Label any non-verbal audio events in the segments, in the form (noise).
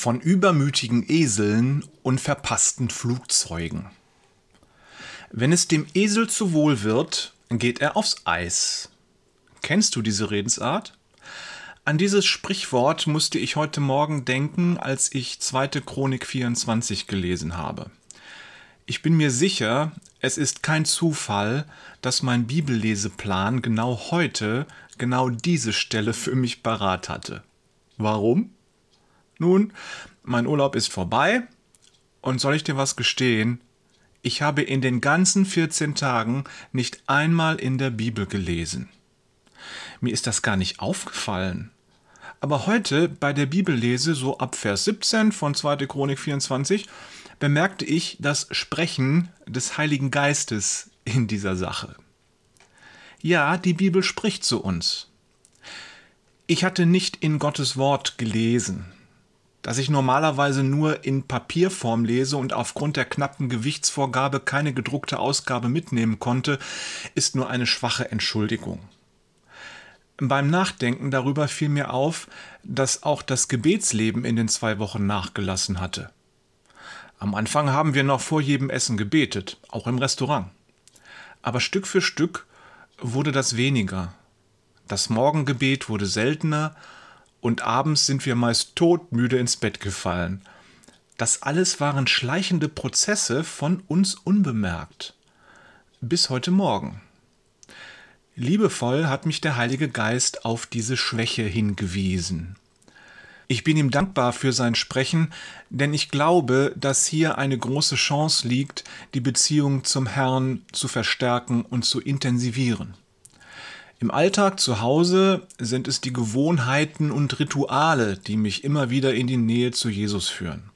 von übermütigen Eseln und verpassten Flugzeugen. Wenn es dem Esel zu wohl wird, geht er aufs Eis. Kennst du diese Redensart? An dieses Sprichwort musste ich heute Morgen denken, als ich 2. Chronik 24 gelesen habe. Ich bin mir sicher, es ist kein Zufall, dass mein Bibelleseplan genau heute genau diese Stelle für mich parat hatte. Warum? Nun, mein Urlaub ist vorbei und soll ich dir was gestehen? Ich habe in den ganzen 14 Tagen nicht einmal in der Bibel gelesen. Mir ist das gar nicht aufgefallen. Aber heute bei der Bibellese, so ab Vers 17 von 2. Chronik 24, bemerkte ich das Sprechen des Heiligen Geistes in dieser Sache. Ja, die Bibel spricht zu uns. Ich hatte nicht in Gottes Wort gelesen, dass ich normalerweise nur in Papierform lese und aufgrund der knappen Gewichtsvorgabe keine gedruckte Ausgabe mitnehmen konnte, ist nur eine schwache Entschuldigung. Beim Nachdenken darüber fiel mir auf, dass auch das Gebetsleben in den zwei Wochen nachgelassen hatte. Am Anfang haben wir noch vor jedem Essen gebetet, auch im Restaurant. Aber Stück für Stück wurde das weniger. Das Morgengebet wurde seltener und abends sind wir meist todmüde ins Bett gefallen. Das alles waren schleichende Prozesse von uns unbemerkt. Bis heute Morgen. Liebevoll hat mich der Heilige Geist auf diese Schwäche hingewiesen. Ich bin ihm dankbar für sein Sprechen, denn ich glaube, dass hier eine große Chance liegt, die Beziehung zum Herrn zu verstärken und zu intensivieren. Im Alltag zu Hause sind es die Gewohnheiten und Rituale, die mich immer wieder in die Nähe zu Jesus führen.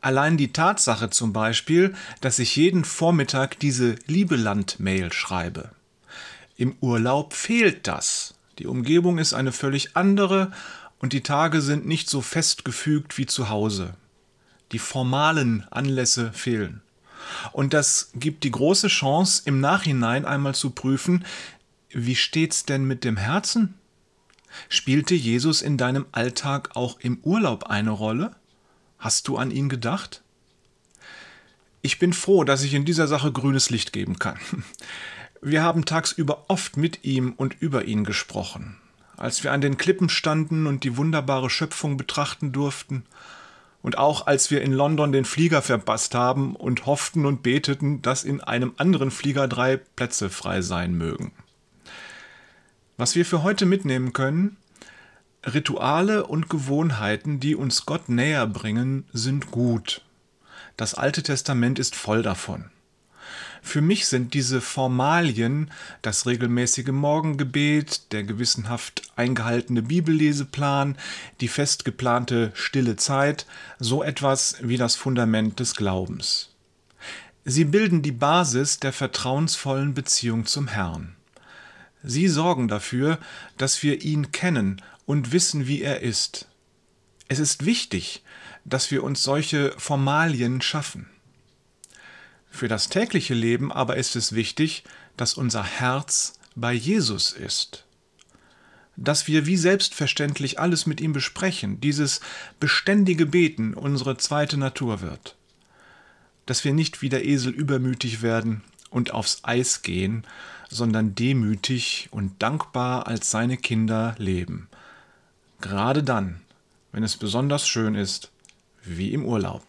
Allein die Tatsache zum Beispiel, dass ich jeden Vormittag diese Liebeland-Mail schreibe. Im Urlaub fehlt das. Die Umgebung ist eine völlig andere und die Tage sind nicht so festgefügt wie zu Hause. Die formalen Anlässe fehlen. Und das gibt die große Chance, im Nachhinein einmal zu prüfen, wie steht's denn mit dem Herzen? Spielte Jesus in deinem Alltag auch im Urlaub eine Rolle? Hast du an ihn gedacht? Ich bin froh, dass ich in dieser Sache grünes Licht geben kann. (laughs) Wir haben tagsüber oft mit ihm und über ihn gesprochen, als wir an den Klippen standen und die wunderbare Schöpfung betrachten durften, und auch als wir in London den Flieger verpasst haben und hofften und beteten, dass in einem anderen Flieger drei Plätze frei sein mögen. Was wir für heute mitnehmen können, Rituale und Gewohnheiten, die uns Gott näher bringen, sind gut. Das Alte Testament ist voll davon. Für mich sind diese Formalien, das regelmäßige Morgengebet, der gewissenhaft eingehaltene Bibelleseplan, die fest geplante stille Zeit, so etwas wie das Fundament des Glaubens. Sie bilden die Basis der vertrauensvollen Beziehung zum Herrn. Sie sorgen dafür, dass wir ihn kennen und wissen, wie er ist. Es ist wichtig, dass wir uns solche Formalien schaffen. Für das tägliche Leben aber ist es wichtig, dass unser Herz bei Jesus ist. Dass wir wie selbstverständlich alles mit ihm besprechen, dieses beständige Beten unsere zweite Natur wird. Dass wir nicht wie der Esel übermütig werden und aufs Eis gehen, sondern demütig und dankbar als seine Kinder leben. Gerade dann, wenn es besonders schön ist, wie im Urlaub.